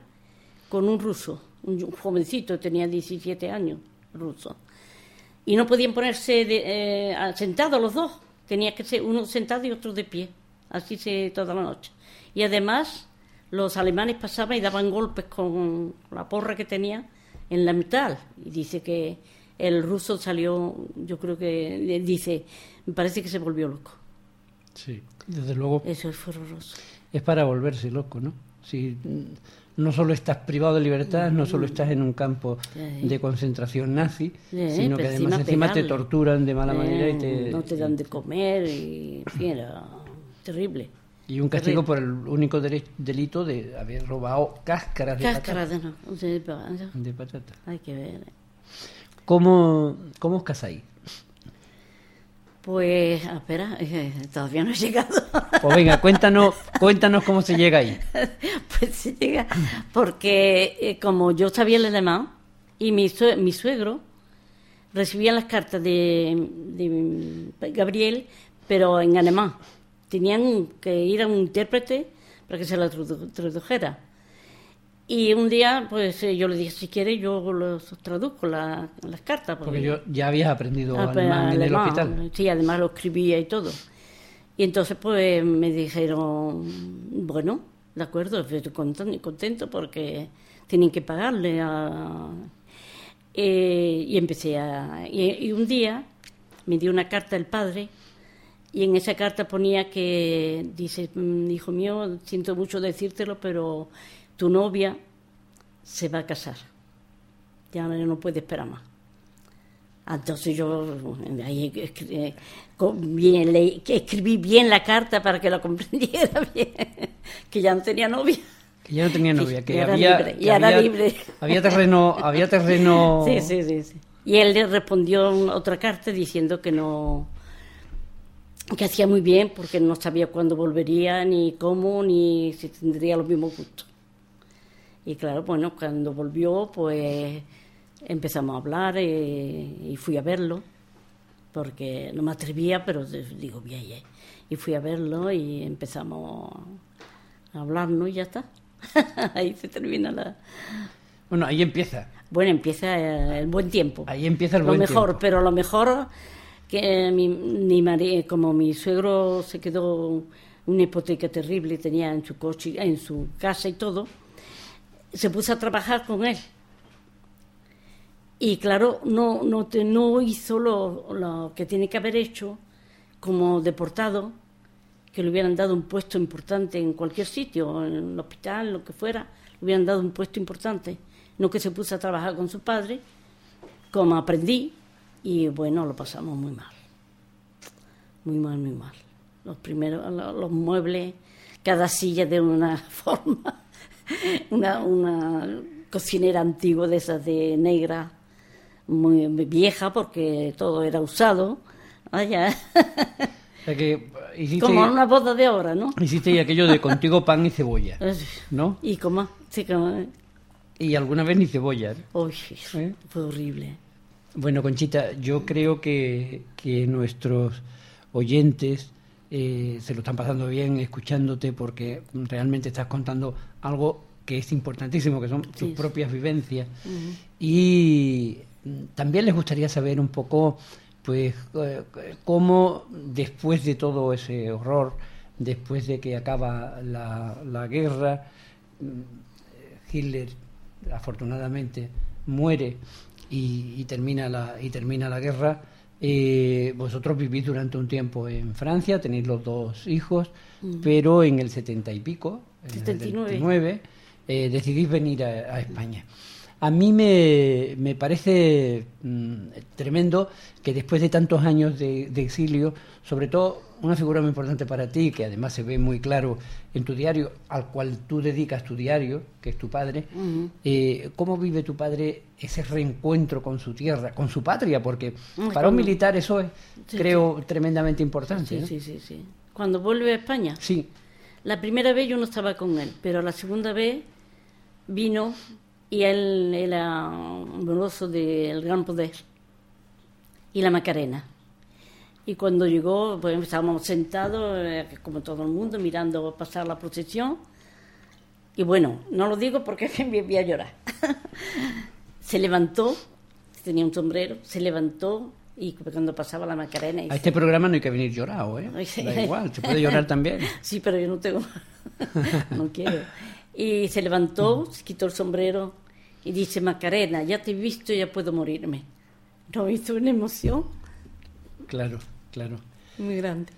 con un ruso, un jovencito, tenía 17 años, ruso. Y no podían ponerse de, eh, sentados los dos, tenía que ser uno sentado y otro de pie, así se toda la noche. Y además los alemanes pasaban y daban golpes con la porra que tenía en la metal. Y dice que el ruso salió, yo creo que dice, me parece que se volvió loco. Sí, desde luego Eso fue horroroso. es para volverse loco, ¿no? Si mm, no solo estás privado de libertad, no solo estás en un campo Sí. de concentración nazi, Sí, sino que además encima encima te torturan de mala manera y te... No te dan de comer y, era terrible. Y un castigo por el único delito de haber robado cáscaras de Cáscara patata. de no. de pa- De patata. Hay que ver. ¿Cómo, ¿Cómo os casáis? Pues, espera, eh, todavía no he llegado. Pues venga, cuéntanos, cuéntanos cómo se llega ahí. pues se llega. Porque eh, como yo sabía el alemán y mi, sue- mi suegro recibía las cartas de, de Gabriel, pero en alemán. Tenían que ir a un intérprete para que se la tradu- tradujera. Y un día, pues eh, yo le dije, si quiere, yo los traduzco la- las cartas. Porque yo ya habías aprendido Ah, pues, alemán en el hospital. Sí, además lo escribía y todo. Y entonces pues me dijeron, bueno, de acuerdo, estoy contento, contento porque tienen que pagarle a... Eh, y empecé a... Y, y un día me dio una carta el padre Y en esa carta ponía que, dice, "Mm, hijo mío, siento mucho decírtelo, pero tu novia se va a casar. Ya no puede esperar más. Entonces yo ahí escri- con- bien, le- que escribí bien la carta para que lo comprendiera bien, que ya no tenía novia. Que ya no tenía novia, que ya era había, libre, que ya era había- libre. había terreno, había terreno. Sí, sí, sí, sí. Y él le respondió otra carta diciendo que no, que hacía muy bien porque no sabía cuándo volvería, ni cómo, ni si tendría los mismos gustos. Y claro, bueno, cuando volvió, pues empezamos a hablar eh, y fui a verlo, porque no me atrevía, pero digo, bien, bien. Y fui a verlo y empezamos a hablarnos y ya está. Ahí se termina la... Bueno, ahí empieza. Bueno, empieza eh, el buen tiempo. Ahí empieza el lo buen mejor, tiempo. pero lo mejor que mi, mi mari- como mi suegro se quedó una hipoteca terrible, tenía en su coche, en su casa y todo, se puso a trabajar con él. Y claro, no, no, te- no hizo lo, lo que tiene que haber hecho como deportado, que le hubieran dado un puesto importante en cualquier sitio, en el hospital, lo que fuera, le hubieran dado un puesto importante. No que se puso a trabajar con su padre, como aprendí, y bueno, lo pasamos muy mal. Muy mal, muy mal. Los primeros, lo- los muebles, cada silla de una forma, una, una cocinera antigua de esas de negra, muy vieja porque todo era usado. Vaya, que hiciste, como una boda de ahora, ¿no? hiciste aquello de contigo pan y cebolla, ¿no? Y como, sí, como, Y alguna vez ni cebolla. ¿eh? uy, ¿Eh? fue horrible. Bueno, Conchita, yo creo que, que nuestros oyentes eh, se lo están pasando bien escuchándote porque realmente estás contando algo que es importantísimo, que son tus propias vivencias. Y mm, también les gustaría saber un poco, pues, eh, cómo después de todo ese horror, después de que acaba la, la guerra, mm, Hitler afortunadamente muere y, y termina la y termina la guerra. Eh, vosotros vivís durante un tiempo en Francia tenéis los dos hijos pero en el setenta y pico en el 79. 79, eh, decidís venir a, a España. A mí me, me parece mm, tremendo que después de tantos años de, de exilio, sobre todo una figura muy importante para ti, que además se ve muy claro en tu diario, al cual tú dedicas tu diario, que es tu padre, eh, ¿cómo vive tu padre ese reencuentro con su tierra, con su patria? Porque para un militar eso es, Sí, creo, tremendamente importante. Sí, ¿no? sí, sí, sí. Cuando vuelve a España, Sí, la primera vez yo no estaba con él, pero la segunda vez vino y él era moroso del Gran Poder y la Macarena. Y cuando llegó, pues estábamos sentados, eh, como todo el mundo, mirando pasar la procesión. Y bueno, no lo digo porque me voy a llorar. se levantó, tenía un sombrero, se levantó y cuando pasaba la Macarena... y a este programa no hay que venir llorado, ¿eh? Da igual, se puede llorar también. Sí, pero yo no tengo. no quiero. Y se levantó, se quitó el sombrero y dice: Macarena, ya te he visto, ya puedo morirme. No hizo una emoción Claro, claro. muy grande.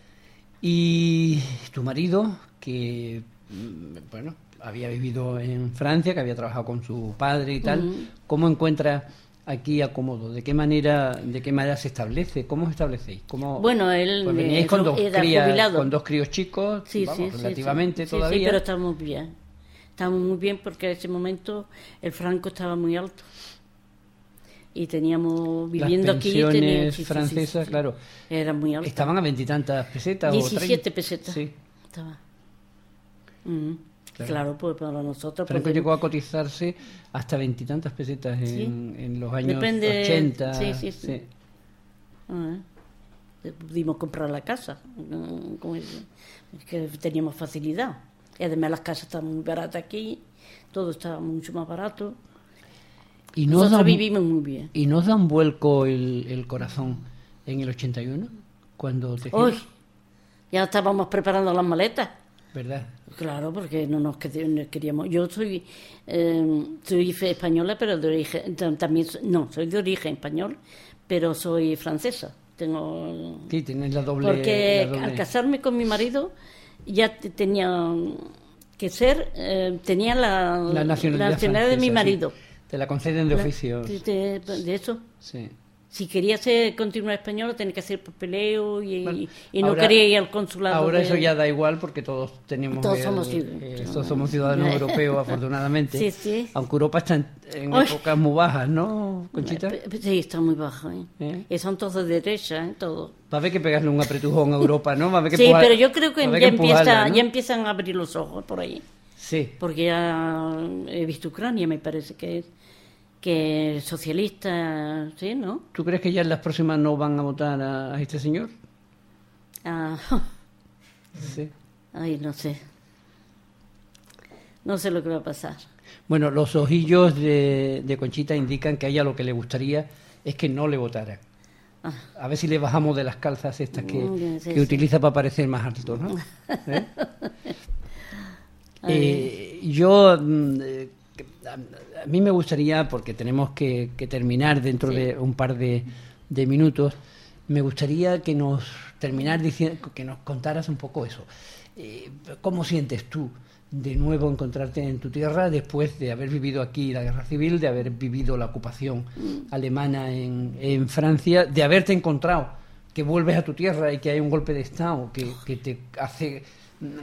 Y tu marido, que mm, bueno, había vivido en Francia, que había trabajado con su padre y tal, ¿cómo encuentra aquí acomodo? ¿De qué manera, de qué manera se establece? ¿Cómo os establecéis? ¿Cómo, Bueno, él, pues veníais eh, con dos, crías, con dos críos chicos, Sí, vamos, sí, relativamente. Sí, todavía. Sí, pero estamos bien. Estamos muy bien porque en ese momento el franco estaba muy alto. Y teníamos, viviendo aquí, pensiones teníamos, sí, sí, sí, francesas, sí. claro. Muy. Estaban a veintitantas pesetas. o 17 30. pesetas. Sí. Estaba. Mm, Claro. Claro. pues para nosotros. Franco pues, llegó a cotizarse hasta veintitantas pesetas en, en los años Depende- 80. sí, sí, sí. Ah, eh. Pudimos comprar la casa. como es, es que teníamos facilidad. Y además las casas están muy baratas aquí. Todo está mucho más barato. Y no Nosotros da un- vivimos muy bien. ¿Y nos da un vuelco el, el corazón en el 81? Cuando te Hoy giras? ya estábamos preparando las maletas. ¿Verdad? Claro, porque no nos queríamos. Yo soy, eh, soy española, pero de origen. tam- También, no, soy de origen español, pero soy francesa. tengo... Sí, tienes la doble... Porque la doble- al casarme con mi marido ya te- tenía que ser, eh, tenía la, la nacionalidad, la nacionalidad de mi marido. sí. Te la conceden de oficio. De, eso. Sí. Si quería ser, continuar español, tenía que hacer papeleo y, Bueno, y no ahora- quería ir al consulado. Ahora de- eso ya da igual porque todos tenemos Todos el- somos eh, ciudadanos. todos somos ciudadanos europeos afortunadamente Sí, sí. aunque Europa está en, épocas muy bajas ¿no Conchita? Sí, está muy bajo. ¿eh? ¿Eh? Son todos de derecha, ¿eh? todo. va a haber que pegarle un apretujón a Europa ¿no? Va a haber que Sí, pero yo creo que ya, empieza, ¿no? ya empiezan a abrir los ojos por ahí. Sí Porque ya he visto Ucrania, me parece que es que es socialista, ¿sí, no? ¿tú crees que ya en las próximas no van a votar a, a este señor? Ah, sí ay, no sé. No sé lo que va a pasar. Bueno, los ojillos de, de Conchita indican que a ella lo que le gustaría es que no le votaran. Ah. A ver si le bajamos de las calzas estas que, Mm, sí, que sí. utiliza para parecer más alto, ¿no? ¿Eh? Eh, yo, mm, eh, a, mí me gustaría, porque tenemos que, que terminar dentro Sí. de un par de, de minutos, me gustaría que nos terminar diciendo, que nos contaras un poco eso. Eh, ¿Cómo sientes tú de nuevo encontrarte en tu tierra después de haber vivido aquí la guerra civil, de haber vivido la ocupación Mm. alemana en, en Francia, de haberte encontrado que vuelves a tu tierra y que hay un golpe de Estado que, que te hace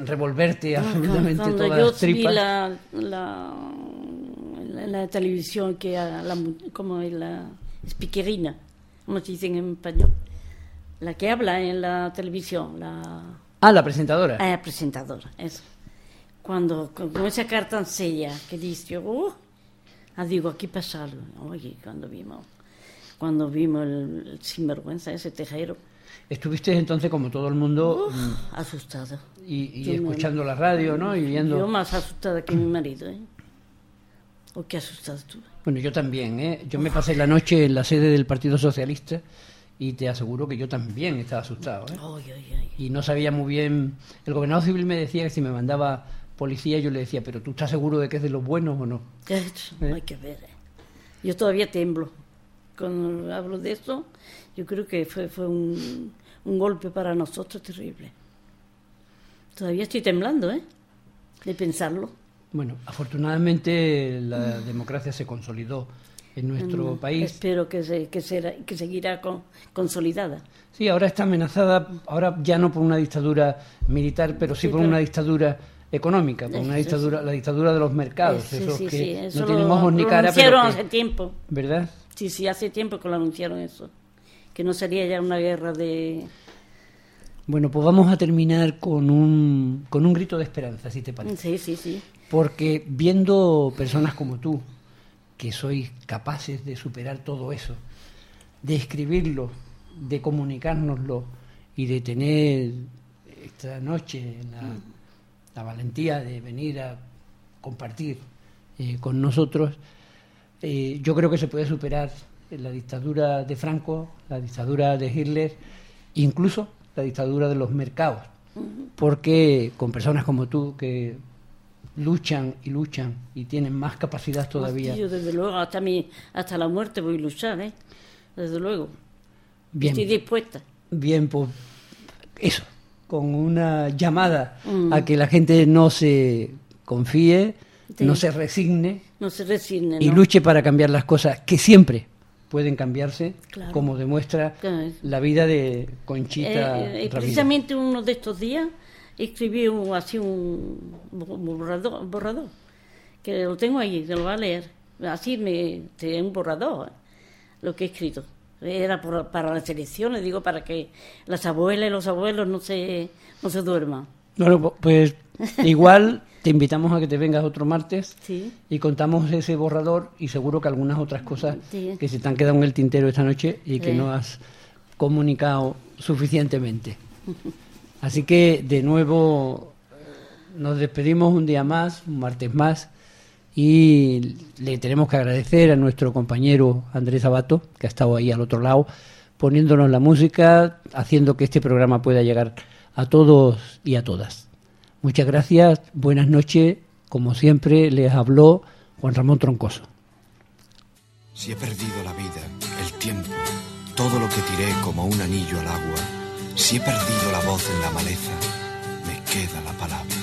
revolverte absolutamente Cuando todas yo las vi tripas? la, la, la, la televisión, que a la, como la speakerina, como se dice en español, la que habla en la televisión, la Ah, la presentadora. ah, presentadora, eso. Cuando con, con esa cara tan seria que dice, oh, ah, digo, aquí pasa algo. Oye, cuando vimos, cuando vimos el, el sinvergüenza ese tejero, Estuviste entonces como todo el mundo mm, asustada. Y, y Yo me- escuchando la radio, ¿no? Y viendo... Yo más asustada que mi marido, ¿eh? ¿O qué asustada tú? Bueno, yo también, ¿eh? Yo me pasé la noche en la sede del Partido Socialista y te aseguro que yo también estaba asustado, ¿eh? Ay, ay, ay. Y no sabía muy bien... El gobernador civil me decía que si me mandaba policía yo le decía, pero ¿tú estás seguro de que es de los buenos o no? Eh, Hay que ver. ¿eh? Yo todavía temblo. Cuando hablo de esto, yo creo que fue, fue un, un golpe para nosotros terrible. Todavía estoy temblando, ¿eh? De pensarlo. Bueno, afortunadamente la democracia se consolidó en nuestro Mm, país. Espero que, se, que, será, que seguirá con- consolidada. Sí, ahora está amenazada, ahora ya no por una dictadura militar, pero sí, Sí, por pero- una dictadura económica, por una Eso, dictadura, la dictadura de los mercados, Sí, esos sí, que sí, eso no lo- tienen ojos ni cara, pero anunciaron que- hace tiempo. ¿verdad? Sí, sí, hace tiempo que lo anunciaron eso. Que no sería ya una guerra de... Bueno, pues vamos a terminar con un, con un grito de esperanza, si te parece. Sí, sí, sí. Porque viendo personas como tú, que sois capaces de superar todo eso, de escribirlo, de comunicárnoslo y de tener esta noche la, la valentía de venir a compartir eh, con nosotros, eh, yo creo que se puede superar la dictadura de Franco, la dictadura de Hitler, incluso la dictadura de los mercados, porque con personas como tú que luchan y luchan y tienen más capacidad todavía. Yo desde luego hasta mi, hasta la muerte voy a luchar, ¿eh? Desde luego. Bien, Estoy dispuesta. bien, pues eso, con una llamada Mm. a que la gente no se confíe, Sí. no se resigne No se resigne, y ¿no? luche para cambiar las cosas que siempre pueden cambiarse, Claro. como demuestra Claro. la vida de Conchita Eh, eh, precisamente uno de estos días escribí un, así un borrador, borrador, que lo tengo ahí, se lo va a leer. Así me, de un borrador, eh, lo que he escrito. Era por- para las elecciones, digo, para que las abuelas y los abuelos no se, no se duerman. Bueno, pu- pues igual te invitamos a que te vengas otro martes Sí. y contamos ese borrador y seguro que algunas otras cosas Sí. que se te han quedado en el tintero esta noche y que no has comunicado suficientemente. Así que de nuevo nos despedimos un día más, un martes más, y le tenemos que agradecer a nuestro compañero Andrés Abato, que ha estado ahí al otro lado, poniéndonos la música, haciendo que este programa pueda llegar a todos y a todas. Muchas gracias, buenas noches, como siempre les habló Juan Ramón Troncoso. Si he perdido la vida, el tiempo, todo lo que tiré como un anillo al agua, si he perdido la voz en la maleza, me queda la palabra.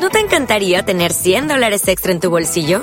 ¿No te encantaría tener 100 dólares extra en tu bolsillo?